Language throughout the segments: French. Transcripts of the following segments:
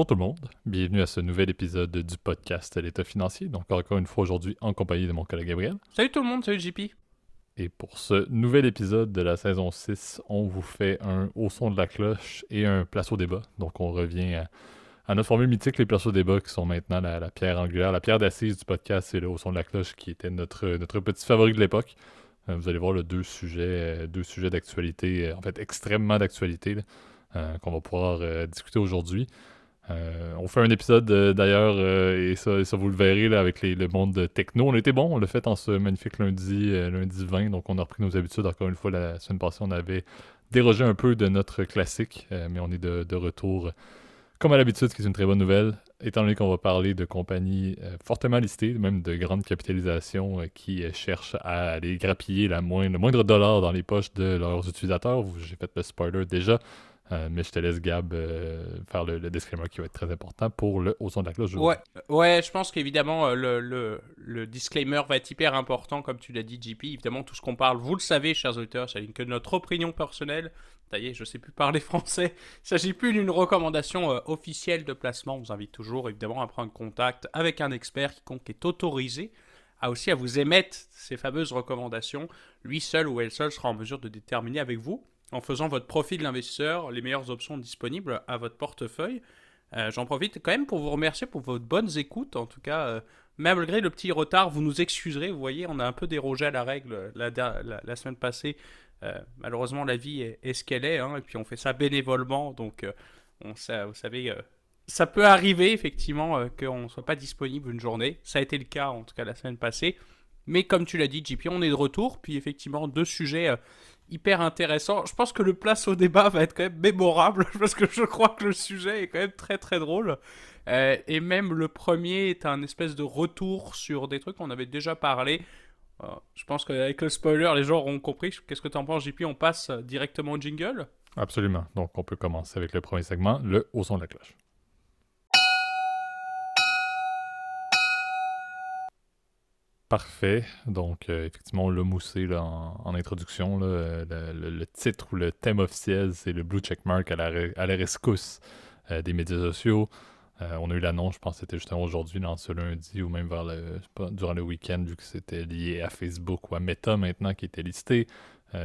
Bonjour tout le monde, bienvenue à ce nouvel épisode du podcast L'État financier. Donc encore une fois aujourd'hui en compagnie de mon collègue Gabriel. Salut tout le monde, salut JP. Et pour ce nouvel épisode de la saison 6, on vous fait un au son de la cloche et un place au débat. Donc on revient à, notre formule mythique, les places au débat qui sont maintenant la, pierre angulaire, la pierre d'assise du podcast, c'est le au son de la cloche qui était notre, notre petit favori de l'époque. Euh, vous allez voir le deux sujets, euh, deux sujets d'actualité, euh, en fait extrêmement d'actualité, qu'on va pouvoir discuter aujourd'hui. Euh, on fait un épisode euh, d'ailleurs, euh, et, ça, vous le verrez là, avec le monde techno. On était bon, on l'a fait en ce magnifique lundi, lundi 20, donc on a repris nos habitudes. Encore une fois, la semaine passée, on avait dérogé un peu de notre classique, mais on est de, retour comme à l'habitude, ce qui est une très bonne nouvelle, étant donné qu'on va parler de compagnies fortement listées, même de grandes capitalisations qui cherchent à aller grappiller le moindre dollar dans les poches de leurs utilisateurs. J'ai fait le spoiler déjà. Euh, mais je te laisse, Gab, euh, faire le, disclaimer qui va être très important pour le haut son de la cloche. Ouais, ouais je pense qu'évidemment, euh, le, le, le, disclaimer va être hyper important, comme tu l'as dit, JP. Évidemment, tout ce qu'on parle, vous le savez, chers auditeurs, c'est que notre opinion personnelle. Ça je sais plus parler français. Il s'agit plus d'une recommandation officielle de placement. On vous invite toujours, évidemment, à prendre contact avec un expert quiconque est autorisé à aussi à vous émettre ces fameuses recommandations. Lui seul ou elle seule sera en mesure de déterminer avec vous en faisant votre profil d'investisseur les meilleures options disponibles à votre portefeuille. Euh, j'en profite quand même pour vous remercier pour votre bonnes écoutes. En tout cas, euh, malgré le petit retard, vous nous excuserez. Vous voyez, on a un peu dérogé à la règle la, la, semaine passée. Euh, malheureusement, la vie est, ce qu'elle est. Hein, et puis, on fait ça bénévolement. Donc, on, vous savez, ça peut arriver effectivement qu'on ne soit pas disponible une journée. Ça a été le cas, en tout cas, la semaine passée. Mais comme tu l'as dit, JP, on est de retour. Puis, effectivement, deux sujets hyper intéressant. Je pense que le place au débat va être quand même mémorable parce que je crois que le sujet est quand même très très drôle. Euh, et même le premier est un espèce de retour sur des trucs qu'on avait déjà parlé. Euh, je pense qu'avec le spoiler, les gens auront compris. Qu'est-ce que tu en penses, JP On passe directement au jingle? Absolument. Donc on peut commencer avec le premier segment, le au son de la cloche. Parfait. Donc, euh, effectivement, on l'a moussé en, introduction. Euh, le, titre ou le thème officiel, c'est le Blue Checkmark à la, à la rescousse euh, des médias sociaux. on a eu l'annonce, je pense que c'était justement aujourd'hui, dans ce lundi, ou même vers le, durant le week-end, vu que c'était lié à Facebook ou à Meta maintenant qui était listé.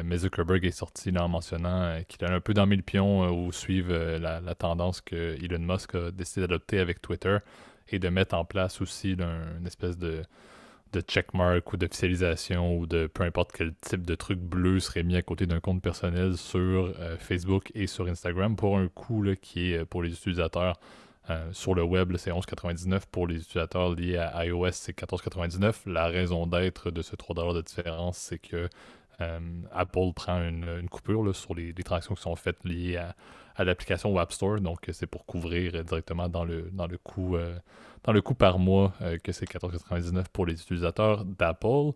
mais Zuckerberg est sorti en mentionnant qu'il a un peu dans le pion ou suivre la, tendance que Elon Musk a décidé d'adopter avec Twitter et de mettre en place aussi une espèce de de checkmark ou d'officialisation ou de peu importe quel type de truc bleu serait mis à côté d'un compte personnel sur euh, Facebook et sur Instagram pour un coût qui est euh, pour les utilisateurs euh, sur le web, c'est 11,99 pour les utilisateurs liés à iOS, c'est 14,99. La raison d'être de ce 3$ de différence, c'est que Apple prend une, coupure sur les, transactions qui sont faites liées à, l'application App Store. Donc, c'est pour couvrir directement dans le, dans coût par mois euh, que c'est 14,99 pour les utilisateurs d'Apple.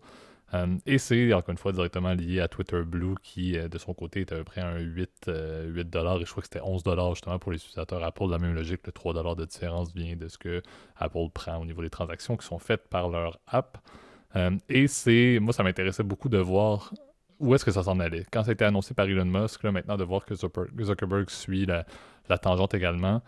Euh, et c'est encore une fois directement lié à Twitter Blue qui, euh, de son côté, est à peu près un 8, 8 et je crois que c'était 11 justement pour les utilisateurs Apple. La même logique, le 3 de différence vient de ce que Apple prend au niveau des transactions qui sont faites par leur app. et c'est, moi, ça m'intéressait beaucoup de voir où est-ce que ça s'en allait? Quand ça a été annoncé par Elon Musk, là, maintenant de voir que Zuckerberg suit la, tangente également.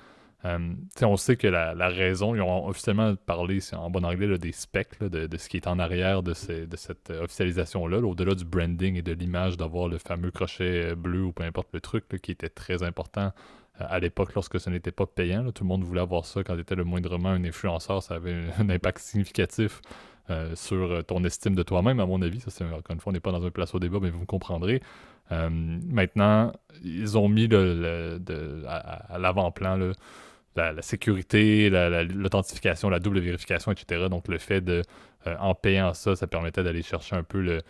Euh, on sait que la, raison, ils ont officiellement parlé en bon anglais des specs, de, ce qui est en arrière de, cette officialisation-là, au-delà du branding et de l'image d'avoir le fameux crochet bleu ou peu importe le truc qui était très important euh, à l'époque lorsque ce n'était pas payant. tout le monde voulait avoir ça quand tu étais le moindrement un influenceur, ça avait un, impact significatif euh, sur ton estime de toi-même, à mon avis. Ça, c'est, encore une fois, on n'est pas dans un place au débat, mais vous me comprendrez. maintenant, ils ont mis à, l'avant-plan la, sécurité, l'authentification, la, double vérification, etc. Donc le fait de, euh, en payant ça, ça permettait d'aller chercher un peu le,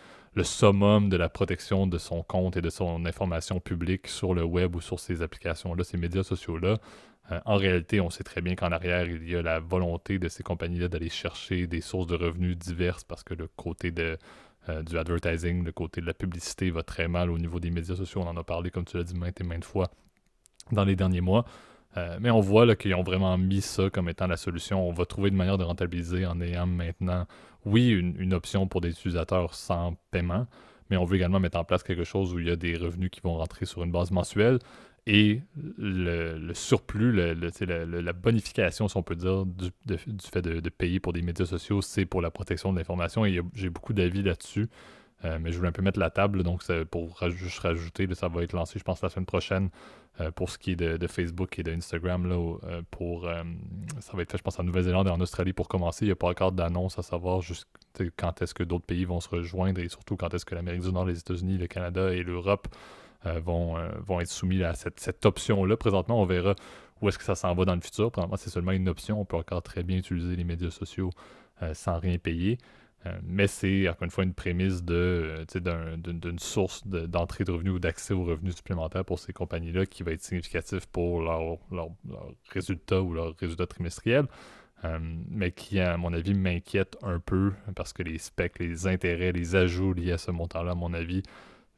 summum de la protection de son compte et de son information publique sur le web ou sur ces applications-là, ces médias sociaux-là. Euh, en réalité, on sait très bien qu'en arrière, il y a la volonté de ces compagnies-là d'aller chercher des sources de revenus diverses parce que le côté euh, du advertising, le côté de la publicité va très mal au niveau des médias sociaux. On en a parlé, comme tu l'as dit maintes et maintes fois dans les derniers mois. Euh, mais on voit qu'ils ont vraiment mis ça comme étant la solution. On va trouver une manière de rentabiliser en ayant maintenant, oui, une, option pour des utilisateurs sans paiement, mais on veut également mettre en place quelque chose où il y a des revenus qui vont rentrer sur une base mensuelle et le, surplus, la bonification, si on peut dire, du, fait de, payer pour des médias sociaux, c'est pour la protection de l'information. Et j'ai beaucoup d'avis là-dessus. Euh, mais je voulais un peu mettre la table, donc pour juste rajouter, ça va être lancé, je pense, la semaine prochaine euh, pour ce qui est de, Facebook et d'Instagram. Euh, ça va être fait, je pense, en Nouvelle-Zélande et en Australie pour commencer. Il n'y a pas encore d'annonce à savoir quand est-ce que d'autres pays vont se rejoindre et surtout quand est-ce que l'Amérique du Nord, les États-Unis, le Canada et l'Europe vont, euh, vont être soumis à cette, option-là. Présentement, on verra où est-ce que ça s'en va dans le futur. Présentement, c'est seulement une option. On peut encore très bien utiliser les médias sociaux euh, sans rien payer. mais c'est, encore une fois, une prémisse d'une source d'entrée de, revenus ou d'accès aux revenus supplémentaires pour ces compagnies-là qui va être significatif pour leurs leur, résultats ou leurs résultats trimestriels. mais qui, à mon avis, m'inquiète un peu parce que les specs, les intérêts, les ajouts liés à ce montant-là, à mon avis,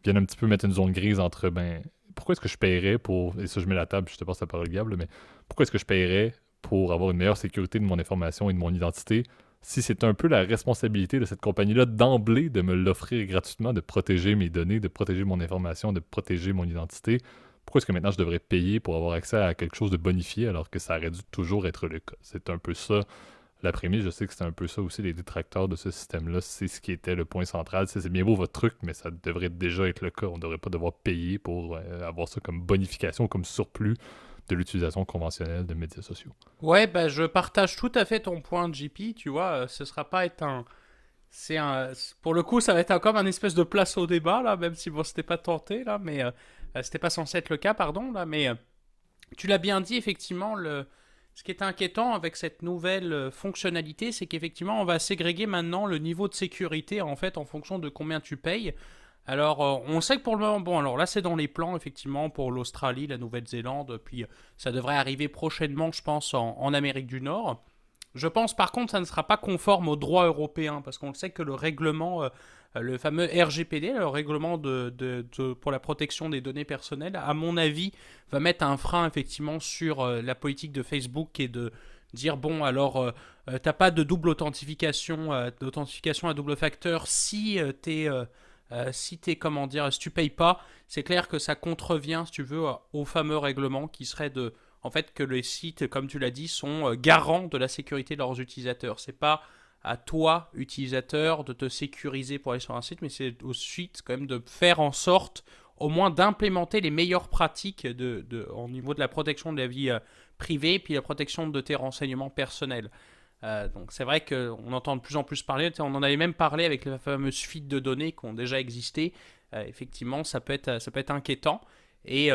viennent un petit peu mettre une zone grise entre ben pourquoi est-ce que je paierais pour et ça je mets la table je te passe la parole Gable mais pourquoi est-ce que je paierais pour avoir une meilleure sécurité de mon information et de mon identité si c'est un peu la responsabilité de cette compagnie-là d'emblée de me l'offrir gratuitement, de protéger mes données, de protéger mon information, de protéger mon identité, pourquoi est-ce que maintenant je devrais payer pour avoir accès à quelque chose de bonifié alors que ça aurait dû toujours être le cas? C'est un peu ça la prémisse, je sais que c'est un peu ça aussi, les détracteurs de ce système-là, c'est ce qui était le point central. C'est bien beau votre truc, mais ça devrait déjà être le cas. On ne devrait pas devoir payer pour euh, avoir ça comme bonification, comme surplus de l'utilisation conventionnelle de médias sociaux. Ouais, bah, je partage tout à fait ton point, JP. Tu vois, euh, ce sera pas être un. C'est un. Pour le coup, ça va être comme un espèce de place au débat, là, même si bon, c'était pas tenté, là, mais. Euh, c'était pas censé être le cas, pardon, là, mais. tu l'as bien dit, effectivement, le ce qui est inquiétant avec cette nouvelle euh, fonctionnalité, c'est qu'effectivement, on va ségréguer maintenant le niveau de sécurité en fait en fonction de combien tu payes. Alors, euh, on sait que pour le moment, bon, alors là, c'est dans les plans, effectivement, pour l'Australie, la Nouvelle-Zélande, puis euh, ça devrait arriver prochainement, je pense, en, Amérique du Nord. Je pense, par contre, ça ne sera pas conforme au droit européen, parce qu'on sait que le règlement le fameux RGPD, le règlement pour la protection des données personnelles, à mon avis, va mettre un frein effectivement sur euh, la politique de Facebook et de dire bon alors euh, t'as pas de double authentification, d'authentification à double facteur si t'es si t'es comment dire si tu payes pas, c'est clair que ça contrevient si tu veux au fameux règlement qui serait de en fait que les sites comme tu l'as dit sont garants de la sécurité de leurs utilisateurs. C'est pas à toi, utilisateur, de te sécuriser pour aller sur un site, mais c'est suite quand même de faire en sorte au moins d'implémenter les meilleures pratiques de, au niveau de la protection de la vie euh, privée, puis la protection de tes renseignements personnels. Euh, donc c'est vrai qu'on entend de plus en plus parler, on en avait même parlé avec la fameuse fuite de données qui ont déjà existé. Euh, effectivement, ça peut, être, ça peut être inquiétant. Et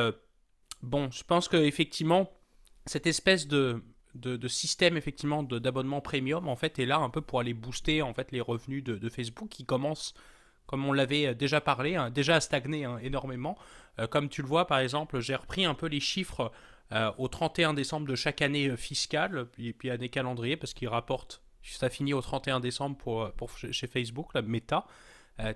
bon, je pense que effectivement, cette espèce de de, système effectivement d'abonnement premium en fait est là un peu pour aller booster en fait les revenus de, Facebook qui commencent comme on l'avait euh, déjà parlé hein, déjà à stagner hein, énormément. Euh, comme tu le vois par exemple j'ai repris un peu les chiffres euh, au 31 décembre de chaque année fiscale puis, puis année calendrier parce qu'ils rapportent ça finit au 31 décembre pour, pour chez Facebook la Meta.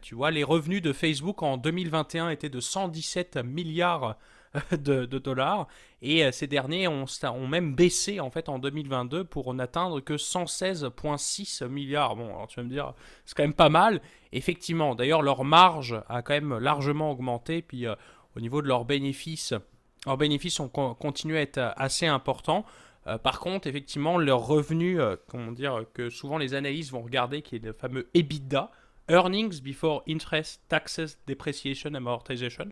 Tu vois les revenus de Facebook en 2021 étaient de 117 milliards de, dollars. Et euh, ces derniers ont, même baissé en fait en 2022 pour n'atteindre que 116,6 milliards. Bon, alors tu vas me dire, c'est quand même pas mal. Effectivement, d'ailleurs, leur marge a quand même largement augmenté. Puis euh, au niveau de leurs bénéfices, leurs bénéfices ont continué à être euh, assez importants. par contre, effectivement, leurs revenus, comment dire, que souvent les analystes vont regarder, qui est le fameux EBITDA, Earnings Before Interest, Taxes, Depreciation, Amortization.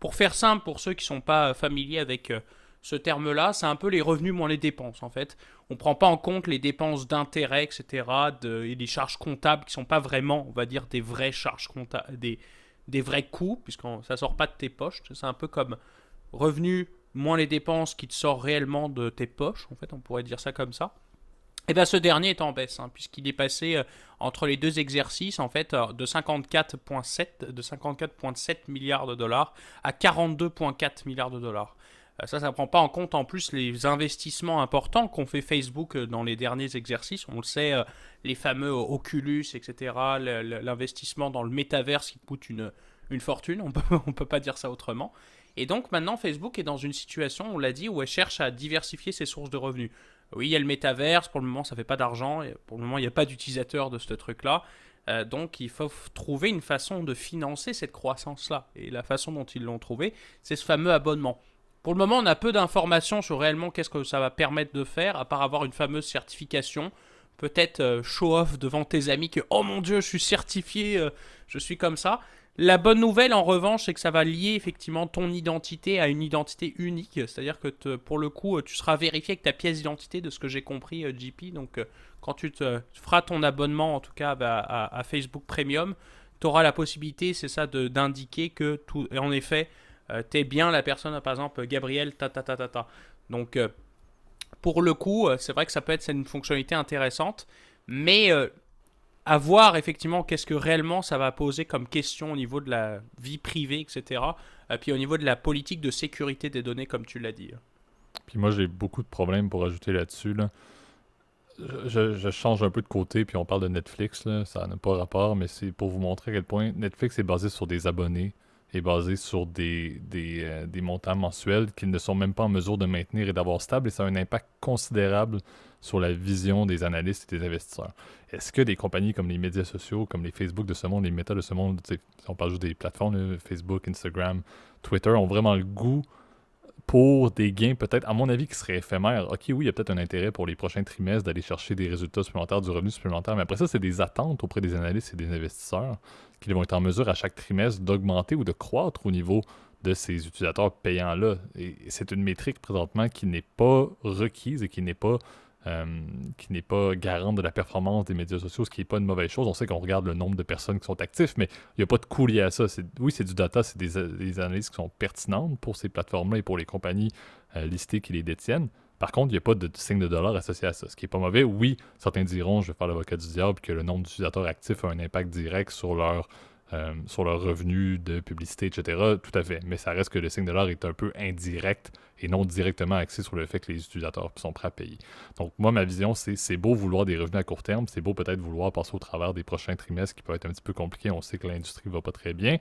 Pour faire simple, pour ceux qui ne sont pas familiers avec euh, ce terme-là, c'est un peu les revenus moins les dépenses en fait. On ne prend pas en compte les dépenses d'intérêt, etc. et les charges comptables qui ne sont pas vraiment, on va dire, des vraies charges comptables, des, vrais coûts, puisque ça ne sort pas de tes poches. C'est un peu comme revenus moins les dépenses qui te sortent réellement de tes poches, en fait, on pourrait dire ça comme ça. Et eh bien ce dernier est en baisse, hein, puisqu'il est passé euh, entre les deux exercices en fait euh, de 54,7 de 54,7 milliards de dollars à 42,4 milliards de dollars. Euh, ça, ça ne prend pas en compte en plus les investissements importants qu'ont fait Facebook dans les derniers exercices. On le sait, les fameux Oculus, etc. L'investissement dans le métaverse qui coûte une, une fortune, on ne peut pas dire ça autrement. Et donc maintenant, Facebook est dans une situation, on l'a dit, où elle cherche à diversifier ses sources de revenus. Oui, il y a le métaverse, pour le moment ça fait pas d'argent, pour le moment il n'y a pas d'utilisateurs de ce truc-là. Euh, donc il faut trouver une façon de financer cette croissance-là. Et la façon dont ils l'ont trouvé, c'est ce fameux abonnement. Pour le moment, on a peu d'informations sur réellement qu'est-ce que ça va permettre de faire, à part avoir une fameuse certification. Peut-être euh, show off devant tes amis que oh mon dieu, je suis certifié, euh, je suis comme ça. La bonne nouvelle en revanche, c'est que ça va lier effectivement ton identité à une identité unique. C'est-à-dire que pour le coup, tu seras vérifié avec ta pièce d'identité de ce que j'ai compris, JP. Donc quand tu te feras ton abonnement, en tout cas bah, à, Facebook Premium, tu auras la possibilité, c'est ça, d'indiquer que, tout, en effet, euh, tu es bien la personne, par exemple, Gabriel, ta ta ta ta ta. Donc, euh, pour le coup, euh, c'est vrai que ça peut être une fonctionnalité intéressante, mais à voir effectivement qu'est-ce que réellement ça va poser comme question au niveau de la vie privée, etc. Et puis au niveau de la politique de sécurité des données, comme tu l'as dit. Puis moi, j'ai beaucoup de problèmes pour ajouter là-dessus. Là je, change un peu de côté, puis on parle de Netflix, ça n'a pas rapport, mais c'est pour vous montrer à quel point Netflix est basé sur des abonnés, est basé sur des, des, euh, montants mensuels qu'ils ne sont même pas en mesure de maintenir et d'avoir stable, et ça a un impact considérable sur la vision des analystes et des investisseurs. Est-ce que des compagnies comme les médias sociaux, comme les Facebook de ce monde, les méta de ce monde, on parle juste des plateformes, Facebook, Instagram, Twitter, ont vraiment le goût pour des gains peut-être, à mon avis, qui seraient éphémères? Ok, oui, il y a peut-être un intérêt pour les prochains trimestres d'aller chercher des résultats supplémentaires, du revenu supplémentaire, mais après ça, c'est des attentes auprès des analystes et des investisseurs qui vont être en mesure à chaque trimestre d'augmenter ou de croître au niveau de ces utilisateurs payants-là. Et c'est une métrique présentement qui n'est pas requise et qui n'est pas euh, qui n'est pas garante de la performance des médias sociaux, ce qui n'est pas une mauvaise chose. On sait qu'on regarde le nombre de personnes qui sont actifs, mais il n'y a pas de coût lié à ça. Oui, c'est du data, c'est des, analyses qui sont pertinentes pour ces plateformes-là et pour les compagnies euh, listées qui les détiennent. Par contre, il n'y a pas de, signe de dollar associé à ça, ce qui n'est pas mauvais. Oui, certains diront, je vais faire l'avocat du diable, que le nombre d'utilisateurs actifs a un impact direct sur leur euh, sur leurs revenus de publicité, etc. Tout à fait. Mais ça reste que le signe de est un peu indirect et non directement axé sur le fait que les utilisateurs sont prêts à payer. Donc, moi, ma vision, c'est c'est beau vouloir des revenus à court terme, c'est beau peut-être vouloir passer au travers des prochains trimestres qui peuvent être un petit peu compliqués. On sait que l'industrie ne va pas très bien.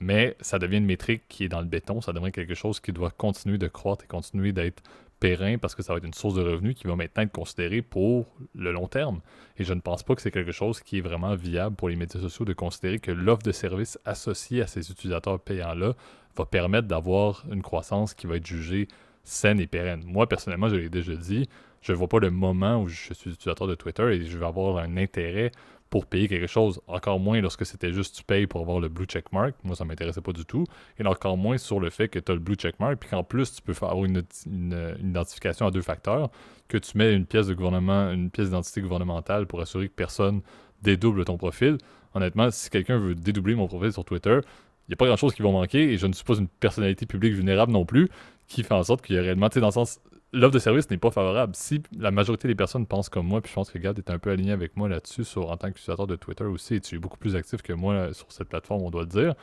Mais ça devient une métrique qui est dans le béton, ça devient quelque chose qui doit continuer de croître et continuer d'être périn parce que ça va être une source de revenus qui va maintenant être considérée pour le long terme. Et je ne pense pas que c'est quelque chose qui est vraiment viable pour les médias sociaux de considérer que l'offre de services associée à ces utilisateurs payants-là va permettre d'avoir une croissance qui va être jugée saine et pérenne. Moi, personnellement, je l'ai déjà dit, je ne vois pas le moment où je suis utilisateur de Twitter et je vais avoir un intérêt pour payer quelque chose, encore moins lorsque c'était juste tu payes pour avoir le blue checkmark. Moi, ça m'intéressait pas du tout. Et encore moins sur le fait que tu as le blue checkmark, puis qu'en plus, tu peux faire une, identification à deux facteurs, que tu mets une pièce de gouvernement, une pièce d'identité gouvernementale pour assurer que personne dédouble ton profil. Honnêtement, si quelqu'un veut dédoubler mon profil sur Twitter, il n'y a pas grand chose qui va manquer et je ne suis pas une personnalité publique vulnérable non plus qui fait en sorte qu'il y a réellement, tu sais, dans le sens, l'offre de service n'est pas favorable. Si la majorité des personnes pensent comme moi, puis je pense que Gad est un peu aligné avec moi là-dessus, en tant qu'utilisateur de Twitter aussi, et tu es beaucoup plus actif que moi sur cette plateforme, on doit le dire,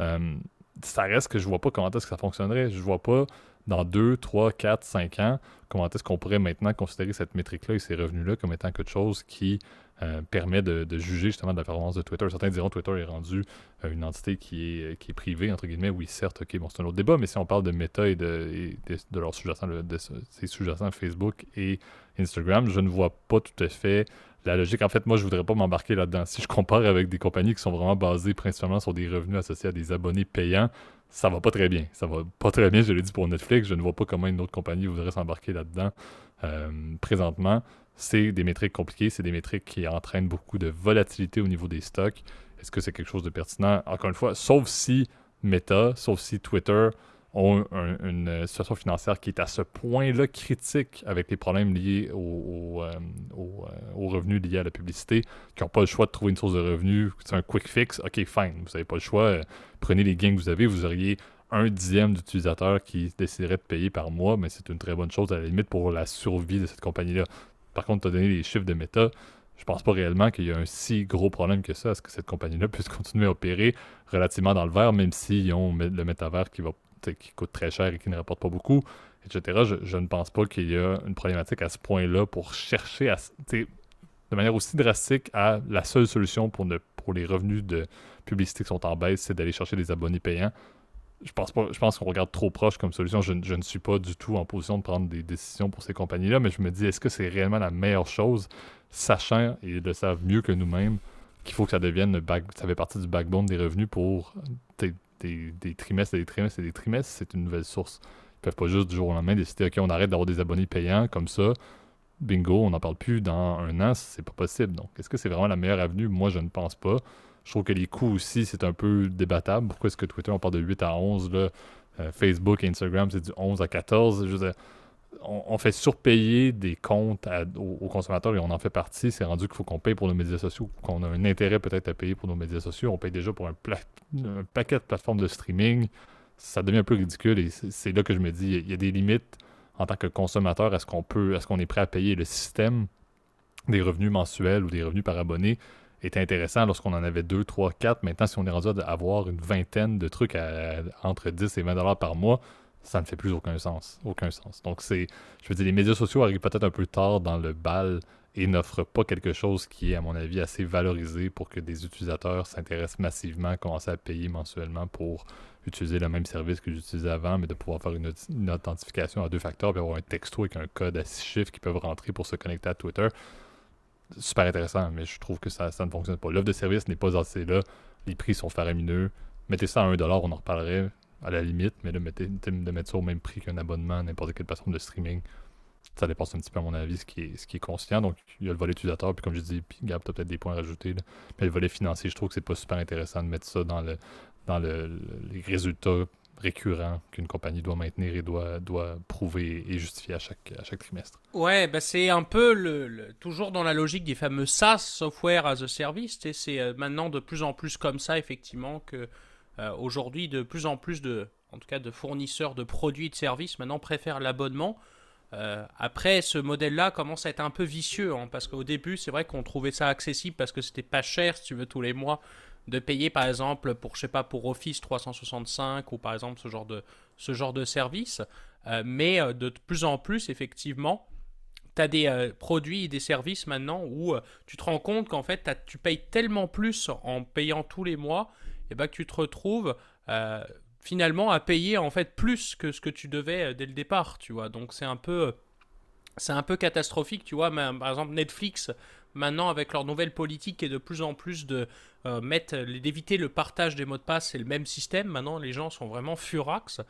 euh, ça reste que je vois pas comment est-ce que ça fonctionnerait. Je vois pas dans 2, 3, 4, 5 ans comment est-ce qu'on pourrait maintenant considérer cette métrique-là et ces revenus-là comme étant quelque chose qui euh, permet de, juger justement de la performance de Twitter? Certains diront que Twitter est rendu euh, une entité qui est, qui est privée, entre guillemets. Oui, certes, ok, bon, c'est un autre débat, mais si on parle de Meta et de, leurs sous-jacents, de ces sous-jacents Facebook et Instagram, je ne vois pas tout à fait la logique. En fait, moi, je voudrais pas m'embarquer là-dedans. Si je compare avec des compagnies qui sont vraiment basées principalement sur des revenus associés à des abonnés payants, ça va pas très bien. Ça va pas très bien, je l'ai dit pour Netflix. Je ne vois pas comment une autre compagnie voudrait s'embarquer là-dedans euh, présentement c'est des métriques compliquées, c'est des métriques qui entraînent beaucoup de volatilité au niveau des stocks. Est-ce que c'est quelque chose de pertinent? Encore une fois, sauf si Meta, sauf si Twitter ont une situation financière qui est à ce point-là critique avec les problèmes liés euh, euh, aux revenus liés à la publicité, qui n'ont pas le choix de trouver une source de revenus, c'est un quick fix, ok, fine, vous n'avez pas le choix, euh, prenez les gains que vous avez, vous auriez un dixième d'utilisateurs qui déciderait de payer par mois, mais c'est une très bonne chose à la limite pour la survie de cette compagnie-là. Par contre, tu as donné les chiffres de méta. Je pense pas réellement qu'il y a un si gros problème que ça. Est-ce que cette compagnie-là puisse continuer à opérer relativement dans le vert, même s'ils ont le métavers qui, va, qui coûte très cher et qui ne rapporte pas beaucoup, etc. Je, ne pense pas qu'il y a une problématique à ce point-là pour chercher à, de manière aussi drastique à la seule solution pour, les revenus de publicité qui sont en baisse, c'est d'aller chercher des abonnés payants je pense pas, je pense qu'on regarde trop proche comme solution. Je, ne suis pas du tout en position de prendre des décisions pour ces compagnies-là, mais je me dis, est-ce que c'est réellement la meilleure chose, sachant, et ils le savent mieux que nous-mêmes, qu'il faut que ça devienne, ça fait partie du backbone des revenus pour des, trimestres et des trimestres et des trimestres, c'est une nouvelle source peuvent pas juste du jour au lendemain décider, OK, on arrête d'avoir des abonnés payants comme ça. Bingo, on n'en parle plus dans un an, c'est pas possible. Donc, est-ce que c'est vraiment la meilleure avenue? Moi, je ne pense pas. Je trouve que les coûts aussi, c'est un peu débattable. Pourquoi est-ce que Twitter, on parle de 8 à 11, là? Euh, Facebook et Instagram, c'est du 11 à 14. Je on, fait surpayer des comptes aux, consommateurs et on en fait partie. C'est rendu qu'il faut qu'on paye pour nos médias sociaux, qu'on a un intérêt peut-être à payer pour nos médias sociaux. On paye déjà pour un, paquet de plateformes de streaming. Ça devient un peu ridicule et c'est là que je me dis, il y, a des limites en tant que consommateur. Est-ce qu'on peut, est-ce qu'on est prêt à payer le système des revenus mensuels ou des revenus par abonné? Était intéressant lorsqu'on en avait 2, 3, 4. Maintenant, si on est rendu à avoir une vingtaine de trucs entre 10 et 20 dollars par mois, ça ne fait plus aucun sens. Aucun sens. Donc, c'est, je veux dire, les médias sociaux arrivent peut-être un peu tard dans le bal et n'offrent pas quelque chose qui est, à mon avis, assez valorisé pour que des utilisateurs s'intéressent massivement, commencent à payer mensuellement pour utiliser le même service que j'utilisais avant, mais de pouvoir faire une, authentification à deux facteurs, puis avoir un texto avec un code à six chiffres qui peuvent rentrer pour se connecter à Twitter. Super intéressant, mais je trouve que ça, ça ne fonctionne pas. L'offre de service n'est pas assez là. Les prix sont faramineux. Mettez ça à 1$, on en reparlerait à la limite, mais de mettre, de mettre ça au même prix qu'un abonnement n'importe quelle plateforme de streaming, ça dépasse un petit peu à mon avis ce qui est, ce qui est conscient. Donc il y a le volet utilisateur, puis comme je dis, puis Gab, tu as peut-être des points à rajouter. Mais le volet financier, je trouve que c'est pas super intéressant de mettre ça dans le dans le, les résultats récurrents qu'une compagnie doit maintenir et doit, doit prouver et justifier à chaque, à chaque trimestre. Ouais, bah c'est un peu le, toujours dans la logique des fameux SaaS, Software as a Service. C'est euh, maintenant de plus en plus comme ça, effectivement, que euh, aujourd'hui, de plus en plus de, en tout cas, de fournisseurs de produits et de services maintenant préfèrent l'abonnement. Euh, après, ce modèle-là commence à être un peu vicieux, hein, parce qu'au début, c'est vrai qu'on trouvait ça accessible parce que c'était pas cher, si tu veux, tous les mois, de payer, par exemple, pour, je sais pas, pour Office 365 ou par exemple ce genre de, ce genre de service. Euh, mais de plus en plus, effectivement, tu as des produits et des services maintenant où tu te rends compte qu'en fait, tu payes tellement plus en payant tous les mois et bah, que tu te retrouves euh, finalement à payer en fait plus que ce que tu devais euh, dès le départ, tu vois. Donc c'est un peu c'est un peu catastrophique, tu vois. par exemple, Netflix, maintenant, avec leur nouvelle politique et de plus en plus de euh, mettre, d'éviter le partage des mots de passe, c'est le même système. Maintenant, les gens sont vraiment furax.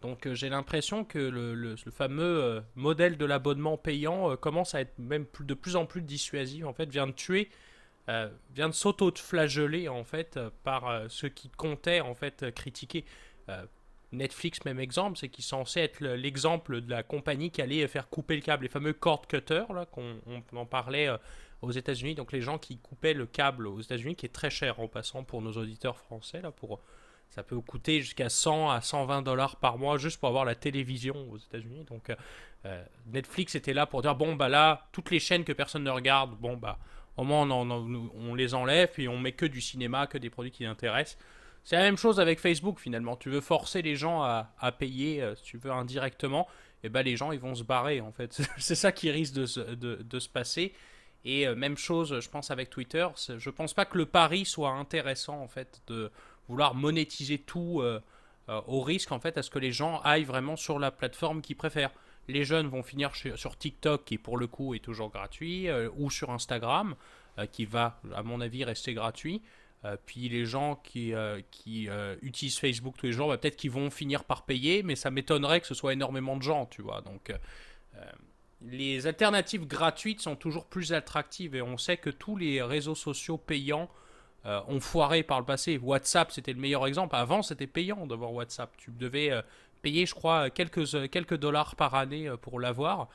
Donc, j'ai l'impression que le, le, fameux modèle de l'abonnement payant commence à être même de plus en plus dissuasif. En fait, vient de tuer euh, vient de s'auto-flageller en fait euh, par euh, ceux qui comptaient en fait critiquer. Netflix, même exemple, c'est qu'ils sont censés être l'exemple de la compagnie qui allait faire couper le câble, les fameux cord cutters, là, qu'on en parlait aux États-Unis, donc les gens qui coupaient le câble aux États-Unis, qui est très cher en passant pour nos auditeurs français, là, pour, ça peut coûter jusqu'à 100 à 120 dollars par mois juste pour avoir la télévision aux États-Unis. Donc Netflix était là pour dire bon bah là, toutes les chaînes que personne ne regarde, bon bah au moins, on, les enlève et on met que du cinéma, que des produits qui intéressent. C'est la même chose avec Facebook finalement. Tu veux forcer les gens à, payer, euh, si tu veux, indirectement, et eh ben les gens ils vont se barrer en fait. C'est ça qui risque de, se passer. Et euh, même chose, je pense, avec Twitter. Je pense pas que le pari soit intéressant en fait de vouloir monétiser tout euh, au risque en fait à ce que les gens aillent vraiment sur la plateforme qu'ils préfèrent les jeunes vont finir sur TikTok, qui pour le coup est toujours gratuit, euh, ou sur Instagram, euh, qui va, à mon avis, rester gratuit. Euh, puis les gens qui, utilisent Facebook tous les jours, bah, peut-être qu'ils vont finir par payer, mais ça m'étonnerait que ce soit énormément de gens, tu vois. Donc les alternatives gratuites sont toujours plus attractives et on sait que tous les réseaux sociaux payants ont foiré par le passé. WhatsApp, c'était le meilleur exemple. Avant, c'était payant d'avoir WhatsApp. Tu devais payer, je crois, quelques, quelques dollars par année euh, pour l'avoir.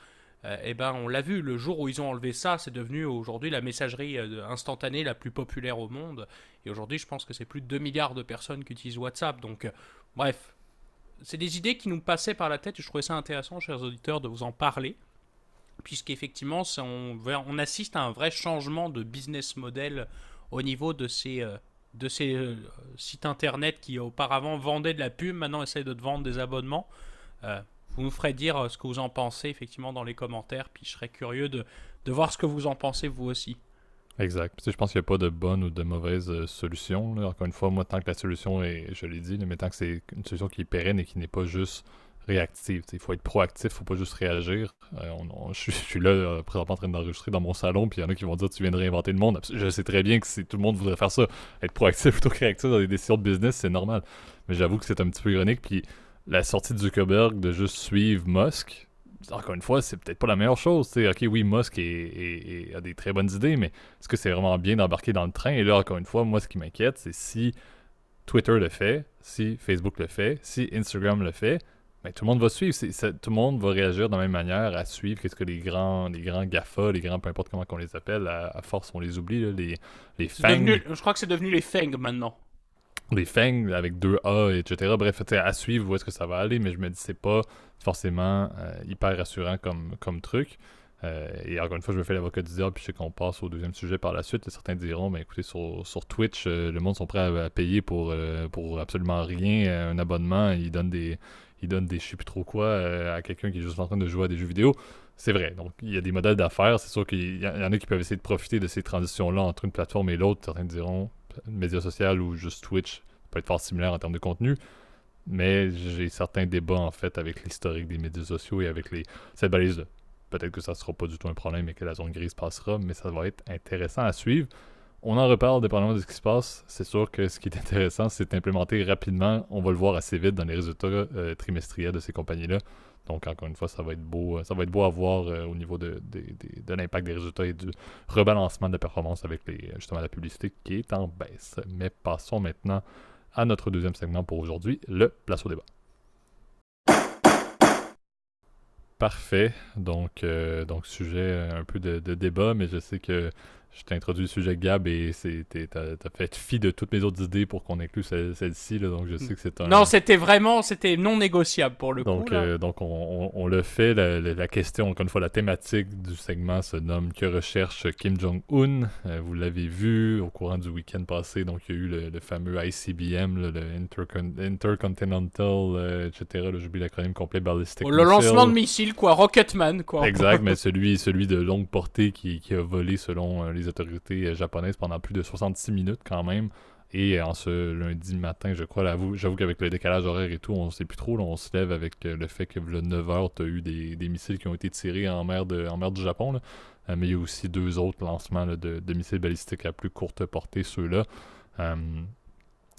euh, eh ben, on l'a vu, le jour où ils ont enlevé ça, c'est devenu aujourd'hui la messagerie euh, instantanée la plus populaire au monde. Et aujourd'hui, je pense que c'est plus de 2 milliards de personnes qui utilisent WhatsApp. Donc, bref, c'est des idées qui nous passaient par la tête je trouvais ça intéressant, chers auditeurs, de vous en parler. Puisqu'effectivement, on, on assiste à un vrai changement de business model au niveau de ces, de ces euh, sites internet qui auparavant vendaient de la pub, maintenant essayent de te vendre des abonnements. Euh, vous nous ferez dire euh, ce que vous en pensez effectivement dans les commentaires, puis je serais curieux de, de voir ce que vous en pensez vous aussi. Exact. je pense qu'il n'y a pas de bonne ou de mauvaise solution. Encore une fois, moi, tant que la solution est, je l'ai dit, mais tant que c'est une solution qui est pérenne et qui n'est pas juste réactive. Il faut être proactif, faut pas juste réagir. Euh, je, suis là, euh, présentement, en train d'enregistrer dans mon salon, puis il y en a qui vont dire Tu viens de réinventer le monde. Je sais très bien que tout le monde voudrait faire ça. Être proactif plutôt que réactif dans des décisions de business, c'est normal. Mais j'avoue que c'est un petit peu ironique. Puis la sortie de Zuckerberg de juste suivre Musk, encore une fois, c'est peut-être pas la meilleure chose. ok, oui, Musk a des très bonnes idées, mais est-ce que c'est vraiment bien d'embarquer dans le train? Et là, encore une fois, moi, ce qui m'inquiète, c'est si Twitter le fait, si Facebook le fait, si Instagram le fait, ben, tout le monde va suivre. tout le monde va réagir de la même manière à suivre qu'est-ce que les grands, les grands GAFA, les grands, peu importe comment on les appelle, à, force on les oublie, les, les FANG. je crois que c'est devenu les FANG maintenant. Les FANG avec deux A, etc. Bref, à suivre où est-ce que ça va aller, mais je me dis c'est pas forcément euh, hyper rassurant comme, comme truc. Euh, et encore une fois, je me fais l'avocat du diable, puis je sais qu'on passe au deuxième sujet par la suite. certains diront, ben écoutez, sur, sur Twitch, euh, le monde sont prêts à, payer pour, pour absolument rien, un abonnement, ils donnent des, il donne des je sais plus trop quoi euh, à quelqu'un qui est juste en train de jouer à des jeux vidéo. C'est vrai. Donc, il y a des modèles d'affaires. C'est sûr qu'il y, en a qui peuvent essayer de profiter de ces transitions-là entre une plateforme et l'autre. Certains diront média social ou juste Twitch peut être fort similaire en termes de contenu. Mais j'ai certains débats, en fait, avec l'historique des médias sociaux et avec les cette balise-là. Peut-être que ça sera pas du tout un problème et que la zone grise passera, mais ça va être intéressant à suivre. On en reparle dépendamment de ce qui se passe. C'est sûr que ce qui est intéressant, c'est d'implémenter rapidement. On va le voir assez vite dans les résultats euh, trimestriels de ces compagnies-là. Donc, encore une fois, ça va être beau, euh, ça va être beau à voir euh, au niveau de, l'impact des résultats et du rebalancement de la performance avec justement la publicité qui est en baisse. Mais passons maintenant à notre deuxième segment pour aujourd'hui, le place au débat. Parfait. Donc sujet un peu de, débat, mais je sais que je t'ai introduit le sujet Gab et t'as as fait fi de toutes mes autres idées pour qu'on inclue celle-ci, donc je sais que c'est un... Non, c'était vraiment, c'était non négociable pour le donc, coup. Euh, donc on, on, le fait, la, question, encore une fois, la thématique du segment se nomme « Que recherche Kim Jong-un? Euh, Vous l'avez vu au courant du week-end passé, donc il y a eu le, fameux ICBM, le Intercontinental, euh, etc., j'oublie l'acronyme complet, Ballistic Le lancement de missiles, quoi, Rocketman, quoi. Exact, mais celui, celui de longue portée qui, qui a volé selon les autorités euh, japonaises pendant plus de 66 minutes quand même. Et en ce lundi matin, je crois, j'avoue qu'avec le décalage horaire et tout, on sait plus trop. on se lève avec euh, le fait que le 9h, tu as eu des, missiles qui ont été tirés en mer, du Japon. Euh, mais il y a aussi deux autres lancements de, missiles balistiques à plus courte portée, ceux-là.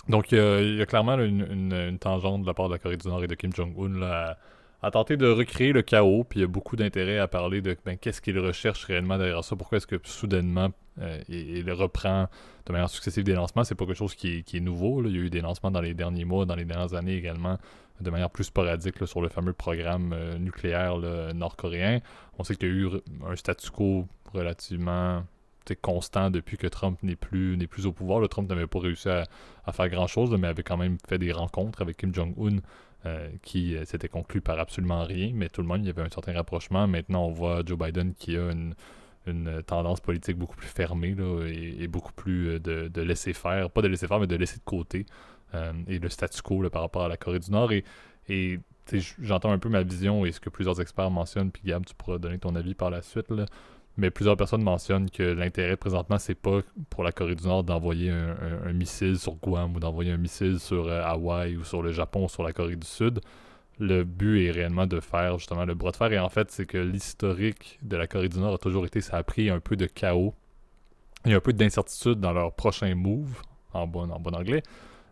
donc il y, a clairement une, tangente de la part de la Corée du Nord et de Kim Jong-un à à tenter de recréer le chaos, puis il y a beaucoup d'intérêt à parler de ben, qu'est-ce qu'il recherche réellement derrière ça, pourquoi est-ce que soudainement euh, il, reprend de manière successive des lancements, c'est pas quelque chose qui est, nouveau, il y a eu des lancements dans les derniers mois, dans les dernières années également, de manière plus sporadique sur le fameux programme euh, nucléaire nord-coréen. On sait qu'il y a eu un statu quo relativement constant depuis que Trump n'est plus, n'est plus au pouvoir. Le Trump n'avait pas réussi à, à faire grand-chose, mais avait quand même fait des rencontres avec Kim Jong-un euh, qui euh, s'était conclu par absolument rien, mais tout le monde, il y avait un certain rapprochement. Maintenant, on voit Joe Biden qui a une, tendance politique beaucoup plus fermée et, beaucoup plus euh, de, laisser faire, pas de laisser faire, mais de laisser de côté, et le statu quo par rapport à la Corée du Nord. Et, et j'entends un peu ma vision et ce que plusieurs experts mentionnent, puis Gab, tu pourras donner ton avis par la suite. Là mais plusieurs personnes mentionnent que l'intérêt présentement, c'est pas pour la Corée du Nord d'envoyer un, missile sur Guam ou d'envoyer un missile sur euh, Hawaï ou sur le Japon ou sur la Corée du Sud. Le but est réellement de faire justement le bras de fer. Et en fait, c'est que l'historique de la Corée du Nord a toujours été, ça a pris un peu de chaos et un peu d'incertitude dans leur prochain move, en bon, en bon anglais,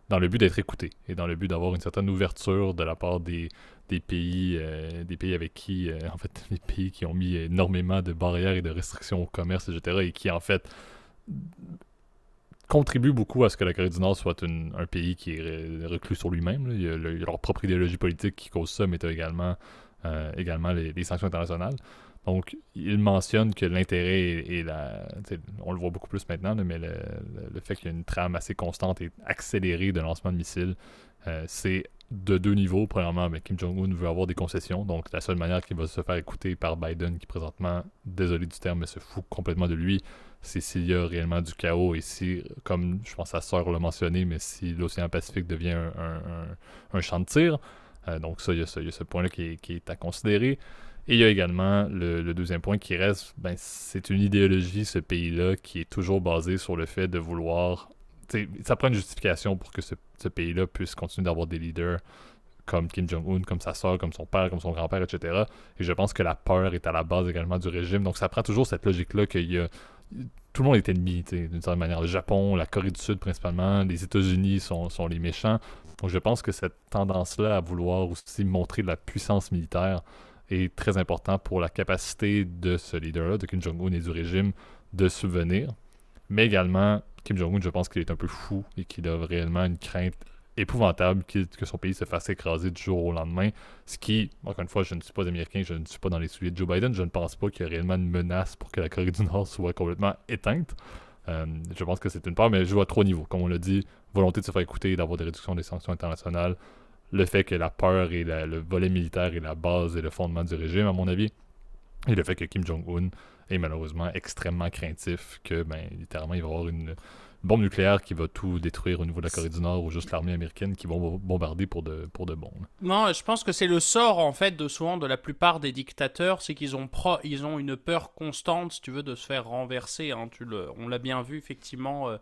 dans le but d'être écouté et dans le but d'avoir une certaine ouverture de la part des, pays, euh, des pays avec qui, euh, en fait, les pays qui ont mis énormément de barrières et de restrictions au commerce, etc., et qui, en fait, contribuent beaucoup à ce que la Corée du Nord soit un pays qui est reclus sur lui-même. Il, y a leur propre idéologie politique qui cause ça, mais il y a également, euh, également les, sanctions internationales. Donc, il mentionne que l'intérêt et, la. On le voit beaucoup plus maintenant, mais le, fait qu'il y a une trame assez constante et accélérée de lancement de missiles, c'est de deux niveaux. Premièrement, mais Kim Jong-un veut avoir des concessions. Donc, la seule manière qu'il va se faire écouter par Biden, qui présentement, désolé du terme, mais se fout complètement de lui, c'est s'il y a réellement du chaos et si, comme je pense sa sœur l'a mentionné, mais si l'océan Pacifique devient un, champ de tir. Euh, donc, ça, il y a ce, point-là qui, est à considérer. Et il y a également le, deuxième point qui reste, ben, c'est une idéologie, ce pays-là, qui est toujours basée sur le fait de vouloir ça prend une justification pour que ce, pays-là puisse continuer d'avoir des leaders comme Kim Jong-un, comme sa soeur, comme son père, comme son grand-père, etc. Et je pense que la peur est à la base également du régime. Donc ça prend toujours cette logique-là qu'il y a tout le monde est ennemi, d'une certaine manière. Le Japon, la Corée du Sud principalement, les États-Unis sont, sont, les méchants. Donc je pense que cette tendance-là à vouloir aussi montrer de la puissance militaire est très important pour la capacité de ce leader-là, de Kim Jong-un et du régime, de subvenir. Mais également, Kim Jong-un, je pense qu'il est un peu fou et qu'il a réellement une crainte épouvantable que, son pays se fasse écraser du jour au lendemain. Ce qui, encore une fois, je ne suis pas américain, je ne suis pas dans les souliers de Joe Biden, je ne pense pas qu'il y ait réellement une menace pour que la Corée du Nord soit complètement éteinte. Euh, je pense que c'est une part, mais je vois trois niveaux. Comme on l'a dit, volonté de se faire écouter d'avoir des réductions des sanctions internationales, le fait que la peur et le volet militaire est la base et le fondement du régime, à mon avis, et le fait que Kim Jong-un est malheureusement extrêmement craintif, que ben, littéralement il va y avoir une bombe nucléaire qui va tout détruire au niveau de la Corée du Nord ou juste l'armée américaine qui vont bombarder pour de, pour de bombes. Non, je pense que c'est le sort en fait de souvent de la plupart des dictateurs, c'est qu'ils ont, ont une peur constante, si tu veux, de se faire renverser. Hein. Tu le, on l'a bien vu effectivement. Euh,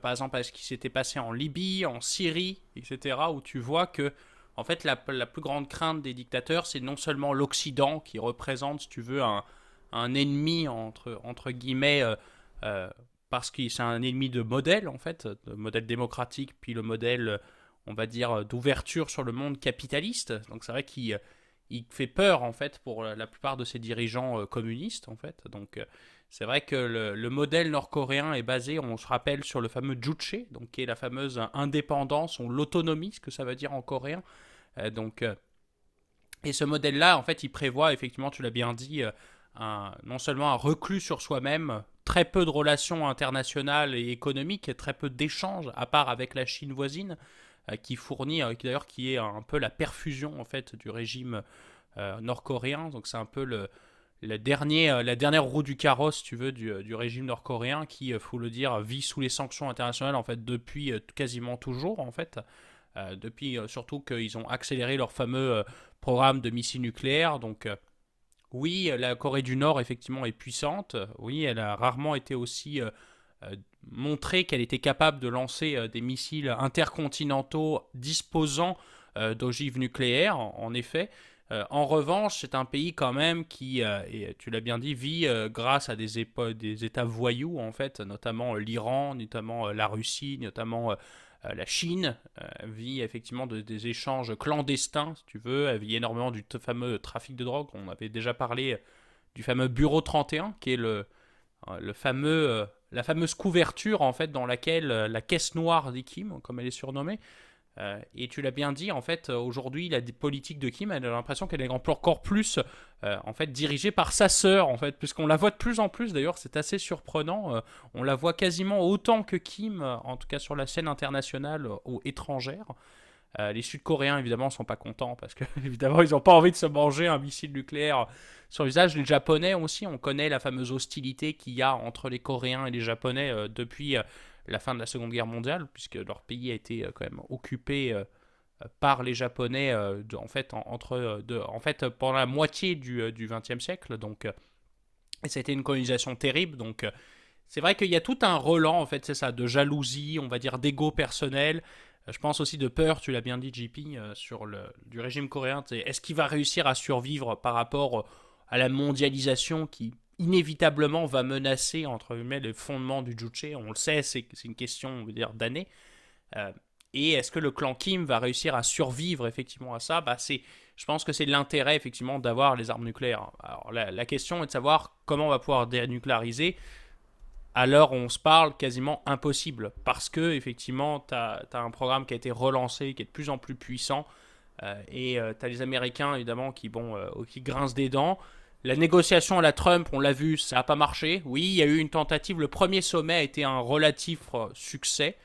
par exemple, à ce qui s'était passé en Libye, en Syrie, etc., où tu vois que, en fait, la, plus grande crainte des dictateurs, c'est non seulement l'Occident, qui représente, si tu veux, un, ennemi, entre, guillemets, euh, euh, parce que c'est un ennemi de modèle, en fait, de modèle démocratique, puis le modèle, on va dire, d'ouverture sur le monde capitaliste. Donc c'est vrai qu'il il fait peur, en fait, pour la plupart de ces dirigeants communistes, en fait. Donc c'est vrai que le, modèle nord-coréen est basé, on se rappelle, sur le fameux Juche, donc qui est la fameuse indépendance ou l'autonomie, ce que ça veut dire en coréen. Euh, donc, euh, et ce modèle-là, en fait, il prévoit, effectivement, tu l'as bien dit, euh, non seulement un reclus sur soi-même, très peu de relations internationales et économiques, et très peu d'échanges, à part avec la Chine voisine, qui fournit, d'ailleurs, qui est un peu la perfusion, en fait, du régime nord-coréen. Donc, c'est un peu le la, dernière, euh, la dernière roue du carrosse, tu veux, du, euh, régime nord-coréen qui, euh, faut le dire, vit sous les sanctions internationales en fait depuis quasiment toujours en fait. depuis surtout qu'ils ont accéléré leur fameux programme de missiles nucléaires. Donc oui, la Corée du Nord effectivement est puissante. Oui, elle a rarement été aussi montrée qu'elle était capable de lancer des missiles intercontinentaux disposant d'ogives nucléaires, en effet. Euh, en revanche, c'est un pays quand même qui, euh, et tu l'as bien dit, vit euh, grâce à des, des, États voyous, en fait, notamment l'Iran, notamment la Russie, notamment la Chine, vit effectivement de, des échanges clandestins, si tu veux, vit énormément du fameux trafic de drogue. On avait déjà parlé du fameux Bureau 31, qui est le fameux, la fameuse couverture, en fait, dans laquelle la caisse noire d'Ikim, comme elle est surnommée, euh, et tu l'as bien dit, en fait, aujourd'hui, la politique de Kim, elle a l'impression qu'elle est encore plus, euh, en fait, dirigée par sa sœur, en fait, puisqu'on la voit de plus en plus. D'ailleurs, c'est assez surprenant. Euh, on la voit quasiment autant que Kim, en tout cas sur la scène internationale ou étrangère. les Sud-Coréens, évidemment, sont pas contents parce que, évidemment, ils n'ont pas envie de se manger un missile nucléaire sur le visage. Les Japonais aussi, on connaît la fameuse hostilité qu'il y a entre les Coréens et les Japonais depuis la fin de la Seconde Guerre mondiale, puisque leur pays a été euh, quand même occupé euh, par les Japonais euh, en, fait, entre, en fait, pendant la moitié du XXe siècle. Donc, et une colonisation terrible. Donc, c'est vrai qu'il y a tout un relan, en fait, c'est ça, de jalousie, on va dire, d'ego personnel. Je pense aussi de peur, tu l'as bien dit, JP, sur le du régime coréen. Est-ce qu'il va réussir à survivre par rapport à la mondialisation qui inévitablement va menacer entre guillemets les fondements du Juche. On le sait, c'est une question on veut dire d'années. Euh, et est-ce que le clan Kim va réussir à survivre effectivement à ça? Bah, c'est, Je pense que c'est l'intérêt effectivement d'avoir les armes nucléaires. Alors la, question est de savoir comment on va pouvoir dénucléariser. Alors on se parle quasiment impossible parce que effectivement tu as, un programme qui a été relancé, qui est de plus en plus puissant. Euh, et euh, tu as les Américains évidemment qui, bon, qui grincent des dents. La négociation à la Trump, on l'a vu, ça n'a pas marché. Oui, il y a eu une tentative. Le premier sommet a été un relatif euh, succès.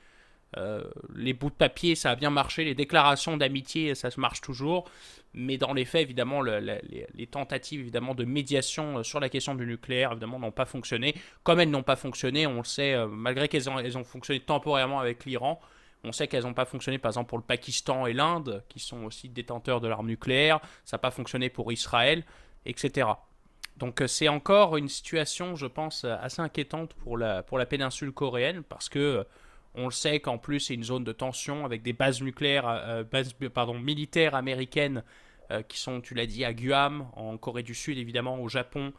Euh, les bouts de papier, ça a bien marché. Les déclarations d'amitié, ça se marche toujours. Mais dans les faits, évidemment, les, tentatives évidemment, de médiation euh, sur la question du nucléaire, évidemment, n'ont pas fonctionné. Comme elles n'ont pas fonctionné, on le sait, malgré qu'elles ont, ont fonctionné temporairement avec l'Iran, on sait qu'elles n'ont pas fonctionné, par exemple, pour le Pakistan et l'Inde, qui sont aussi détenteurs de l'arme nucléaire. Ça n'a pas fonctionné pour Israël, etc. Donc euh, c'est encore une situation, je pense, euh, assez inquiétante pour la, pour la péninsule coréenne parce que euh, on le sait qu'en plus c'est une zone de tension avec des bases nucléaires, bases pardon, militaires américaines qui sont, tu l'as dit, à Guam, en Corée du Sud évidemment, au Japon,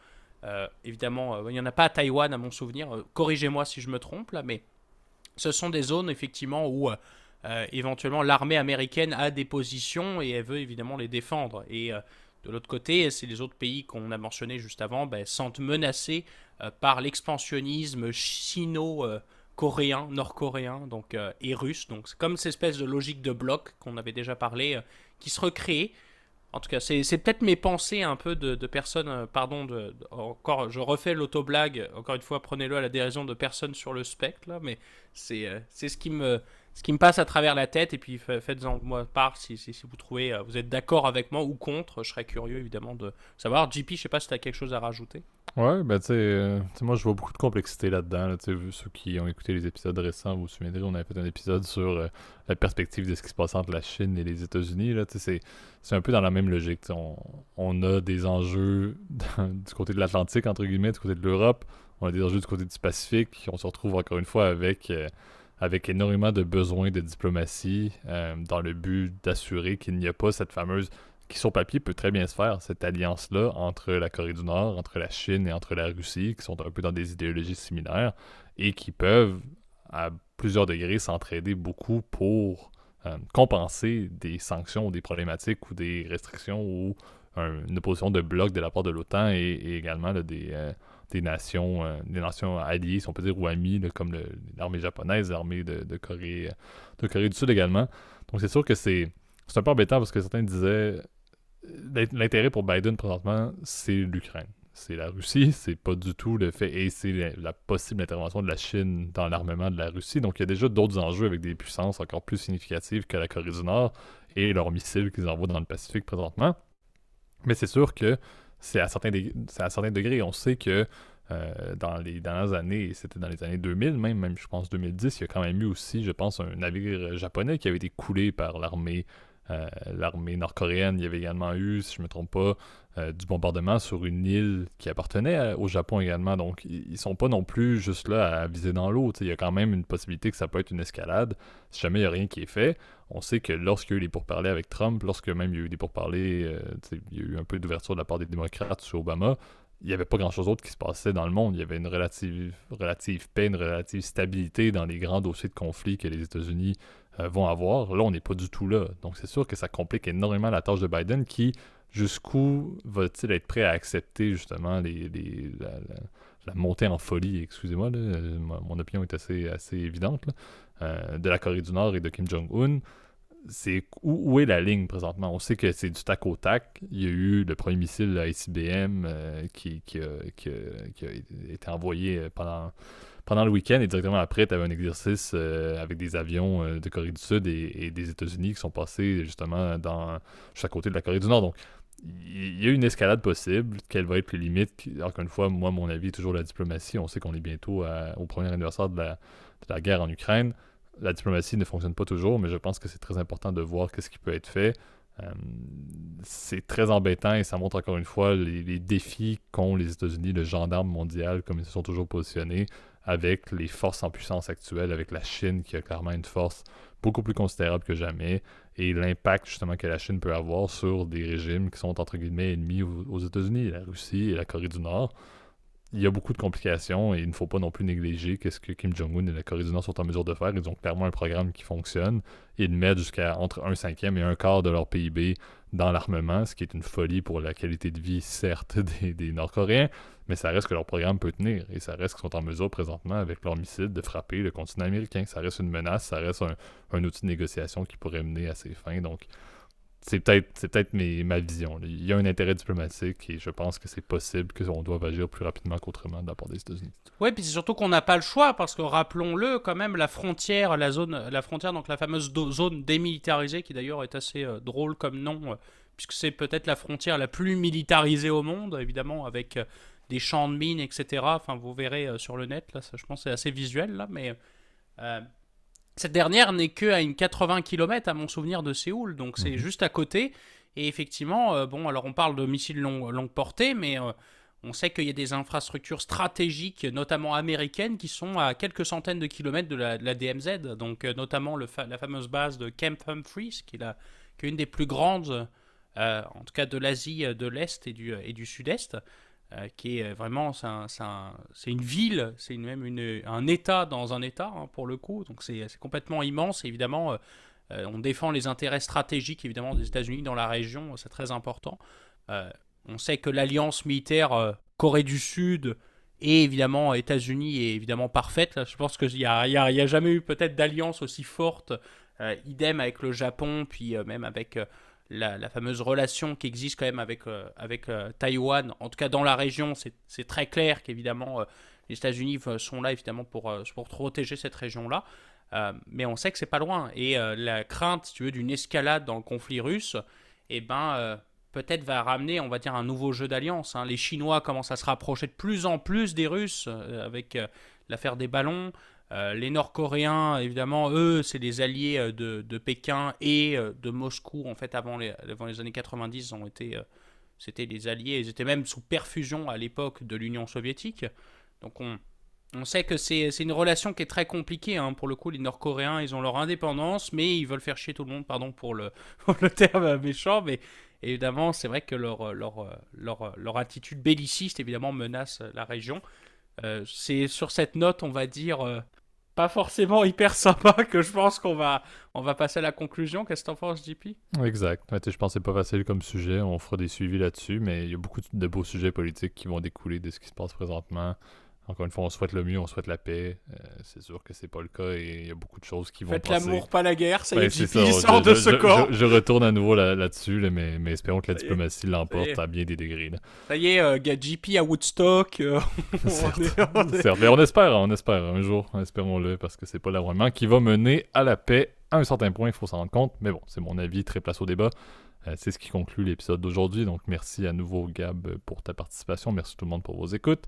évidemment, il n'y en a pas à Taïwan à mon souvenir. Corrigez-moi si je me trompe là, mais ce sont des zones effectivement où éventuellement l'armée américaine a des positions et elle veut évidemment les défendre. Et de l'autre côté, c'est les autres pays qu'on a mentionnés juste avant, ben, sentent menacés par l'expansionnisme chino- coréen, nord-coréen donc, euh, et russe. Donc c'est comme cette espèce de logique de bloc qu'on avait déjà parlé, euh, qui se recrée. En tout cas, c'est peut-être mes pensées un peu de, personnes, euh, pardon, encore, je refais l'autoblague, encore une fois, prenez-le à la dérision de personnes sur le spectre, mais c'est ce qui me ce qui me passe à travers la tête et puis faites-en moi part si, vous trouvez vous êtes d'accord avec moi ou contre je serais curieux évidemment de savoir JP je sais pas si tu as quelque chose à rajouter Ouais, ben tu sais, euh, moi je vois beaucoup de complexité là-dedans. tu sais, ceux qui ont écouté les épisodes récents, vous vous souviendrez, on avait fait un épisode sur euh, la perspective de ce qui se passe entre la Chine et les États-Unis. Là, c'est, un peu dans la même logique. On, on, a des enjeux du côté de l'Atlantique, entre guillemets, du côté de l'Europe. On a des enjeux du côté du Pacifique. On se retrouve encore une fois avec, euh, avec énormément de besoins de diplomatie dans le but d'assurer qu'il n'y a pas cette fameuse qui sur papier peut très bien se faire, cette alliance-là entre la Corée du Nord, entre la Chine et entre la Russie, qui sont un peu dans des idéologies similaires, et qui peuvent, à plusieurs degrés, s'entraider beaucoup pour euh, compenser des sanctions ou des problématiques ou des restrictions ou une opposition de bloc de la part de l'OTAN et, également des, euh, des, nations, euh, des nations alliées, si on peut dire, ou amies, comme l'armée japonaise, l'armée de, Corée, de Corée du Sud également. Donc c'est sûr que c'est un peu embêtant parce que certains disaient l'intérêt pour Biden présentement, c'est l'Ukraine. C'est la Russie, c'est pas du tout le fait, et c'est la, possible intervention de la Chine dans l'armement de la Russie. Donc il y a déjà d'autres enjeux avec des puissances encore plus significatives que la Corée du Nord et leurs missiles qu'ils envoient dans le Pacifique présentement. Mais c'est sûr que c'est à certains, à certains degrés. On sait que euh, dans les dernières années, c'était dans les années 2000 même, même je pense 2010, il y a quand même eu aussi, je pense, un navire japonais qui avait été coulé par l'armée euh, l'armée nord-coréenne. Il y avait également eu, si je ne me trompe pas, euh, du bombardement sur une île qui appartenait au Japon également. Donc, ils sont pas non plus juste là à viser dans l'eau. Il y a quand même une possibilité que ça peut être une escalade. Si jamais il n'y a rien qui est fait, on sait que lorsqu'il y a eu les pourparlers avec Trump, lorsque même il y a eu des pourparlers, euh, il y a eu un peu d'ouverture de la part des démocrates sur Obama, il n'y avait pas grand-chose d'autre qui se passait dans le monde. Il y avait une relative, relative paix, une relative stabilité dans les grands dossiers de conflit que les États-Unis euh, vont avoir. Là, on n'est pas du tout là. Donc, c'est sûr que ça complique énormément la tâche de Biden qui, jusqu'où va-t-il être prêt à accepter justement la, montée en folie, excusez-moi, mon opinion est assez, assez évidente, euh, de la Corée du Nord et de Kim Jong-un c'est où, est la ligne présentement? On sait que c'est du tac au tac. Il y a eu le premier missile ICBM euh, qui, a, été envoyé pendant, le week-end et directement après, tu avais un exercice euh, avec des avions euh, de Corée du Sud et, des États-Unis qui sont passés justement dans juste à côté de la Corée du Nord. Donc, il y a une escalade possible. Quelles vont être les limites? Encore une fois, moi, mon avis est toujours la diplomatie. On sait qu'on est bientôt au premier anniversaire de la, guerre en Ukraine la diplomatie ne fonctionne pas toujours, mais je pense que c'est très important de voir ce qui peut être fait. Euh, c'est très embêtant et ça montre encore une fois les, défis qu'ont les États-Unis, le gendarme mondial, comme ils se sont toujours positionnés, avec les forces en puissance actuelles, avec la Chine qui a clairement une force beaucoup plus considérable que jamais, et l'impact justement que la Chine peut avoir sur des régimes qui sont entre guillemets ennemis aux États-Unis, la Russie et la Corée du Nord il y a beaucoup de complications et il ne faut pas non plus négliger ce que Kim Jong-un et la Corée du Nord sont en mesure de faire. Ils ont clairement un programme qui fonctionne. Ils mettent jusqu'à entre un cinquième et un quart de leur PIB dans l'armement, ce qui est une folie pour la qualité de vie, certes, des, Nord-Coréens, mais ça reste que leur programme peut tenir et ça reste qu'ils sont en mesure présentement, avec leurs missiles, de frapper le continent américain. Ça reste une menace, ça reste un, outil de négociation qui pourrait mener à ses fins. Donc, c'est peut-être peut-être ma vision. Il y a un intérêt diplomatique et je pense que c'est possible qu'on doive agir plus rapidement qu'autrement de la part des États-Unis. Oui, puis c'est surtout qu'on n'a pas le choix parce que rappelons-le quand même la frontière, la zone, la frontière donc la fameuse zone démilitarisée qui d'ailleurs est assez euh, drôle comme nom euh, puisque c'est peut-être la frontière la plus militarisée au monde évidemment avec euh, des champs de mines etc. Enfin vous verrez sur le net là, ça, je pense c'est assez visuel là, mais cette dernière n'est que à une 80 km à mon souvenir de Séoul, donc c'est mhm. juste à côté. Et effectivement, euh, bon, alors on parle de missiles longue portée, mais euh, on sait qu'il y a des infrastructures stratégiques, notamment américaines, qui sont à quelques centaines de kilomètres de la, DMZ, donc euh, notamment le la fameuse base de Camp Humphreys, qui est, la, qui est une des plus grandes, en tout cas de l'Asie de l'Est et du, et du Sud-Est. Qui est vraiment, c'est une ville, c'est même un État dans un État, hein, pour le coup. Donc c'est complètement immense. évidemment, on défend les intérêts stratégiques, évidemment, des États-Unis dans la région, c'est très important. on sait que l'alliance militaire Corée du Sud et évidemment États-Unis est évidemment parfaite. Je pense qu'il n'y a, jamais eu peut-être d'alliance aussi forte, idem avec le Japon, puis même avec la, fameuse relation qui existe quand même avec, euh, avec euh, Taïwan, en tout cas dans la région, c'est très clair qu'évidemment euh, les États-Unis sont là évidemment pour, pour protéger cette région-là. mais on sait que c'est pas loin. Et la crainte, tu veux, d'une escalade dans le conflit russe, eh ben, peut-être va ramener, on va dire, un nouveau jeu d'alliance. Hein. Les Chinois commencent à se rapprocher de plus en plus des Russes avec l'affaire des ballons. Euh, les Nord-Coréens, évidemment, eux, c'est des alliés euh, de, Pékin et euh, de Moscou. En fait, avant les, avant les années 90, ont été, c'était des alliés. Ils étaient même sous perfusion à l'époque de l'Union soviétique. Donc on, on sait que c'est, une relation qui est très compliquée. Hein. Pour le coup, les Nord-Coréens, ils ont leur indépendance, mais ils veulent faire chier tout le monde, pardon pour le, le terme méchant. Mais évidemment, c'est vrai que leur, leur, leur, leur attitude belliciste, évidemment, menace la région. c'est sur cette note, on va dire, pas forcément hyper sympa que je pense qu'on va, on va passer à la conclusion. Qu'est-ce que t'en penses, JP Exact. je pense que pas facile comme sujet. On fera des suivis là-dessus, mais il y a beaucoup de beaux sujets politiques qui vont découler de ce qui se passe présentement. Encore une fois, on souhaite le mieux, on souhaite la paix. Euh, c'est sûr que c'est pas le cas et il y a beaucoup de choses qui vont Faites l'amour, pas la guerre, ça y est, ben, sort de ce corps. Je, retourne à nouveau là-dessus, mais, mais, espérons que la diplomatie l'emporte à bien des degrés. Ça y est, euh, JP à Woodstock. Euh, mais on espère, on espère un jour, espérons-le, parce que c'est pas l'armement qui va mener à la paix. À un certain point, il faut s'en rendre compte, mais bon, c'est mon avis, très place au débat. c'est ce qui conclut l'épisode d'aujourd'hui. Donc, merci à nouveau, Gab, pour ta participation. Merci tout le monde pour vos écoutes.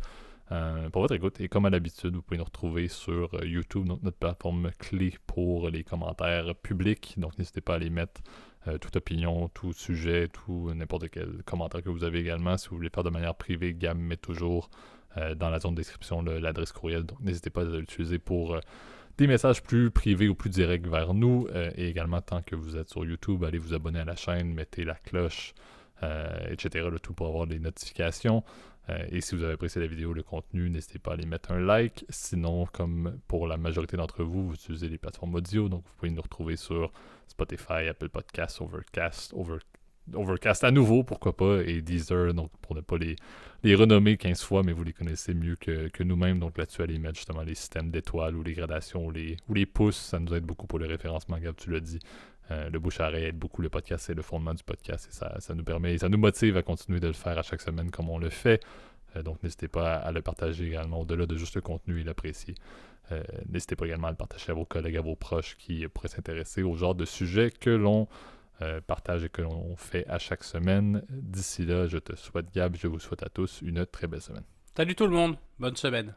Euh, pour votre écoute. Et comme à l'habitude, vous pouvez nous retrouver sur euh, YouTube, notre, plateforme clé pour les commentaires publics. Donc n'hésitez pas à les mettre. Euh, toute opinion, tout sujet, tout n'importe quel commentaire que vous avez également. Si vous voulez faire de manière privée, Gam met toujours dans la zone de description l'adresse courriel. Donc n'hésitez pas à l'utiliser pour des messages plus privés ou plus directs vers nous. et également, tant que vous êtes sur YouTube, allez vous abonner à la chaîne, mettez la cloche, etc. Le tout pour avoir des notifications. Euh, et si vous avez apprécié la vidéo, le contenu, n'hésitez pas à aller mettre un like. Sinon, comme pour la majorité d'entre vous, vous utilisez les plateformes audio, donc vous pouvez nous retrouver sur Spotify, Apple Podcasts, Overcast, Overcast à nouveau, pourquoi pas, et Deezer, donc pour ne pas les, les renommer 15 fois, mais vous les connaissez mieux que, nous-mêmes. Donc là-dessus, allez mettre justement les systèmes d'étoiles ou les gradations ou les, ou les pouces, ça nous aide beaucoup pour le référencement, Gab, tu l'as dit. Euh, le bouche à aide beaucoup le podcast, c'est le fondement du podcast et ça, ça, nous permet, ça nous motive à continuer de le faire à chaque semaine comme on le fait. Euh, donc n'hésitez pas à, le partager également au-delà de juste le contenu et l'apprécier. Euh, n'hésitez pas également à le partager à vos collègues, à vos proches qui pourraient s'intéresser au genre de sujet que l'on partage et que l'on fait à chaque semaine. D'ici là, je te souhaite Gab, je vous souhaite à tous une très belle semaine. Salut tout le monde, bonne semaine.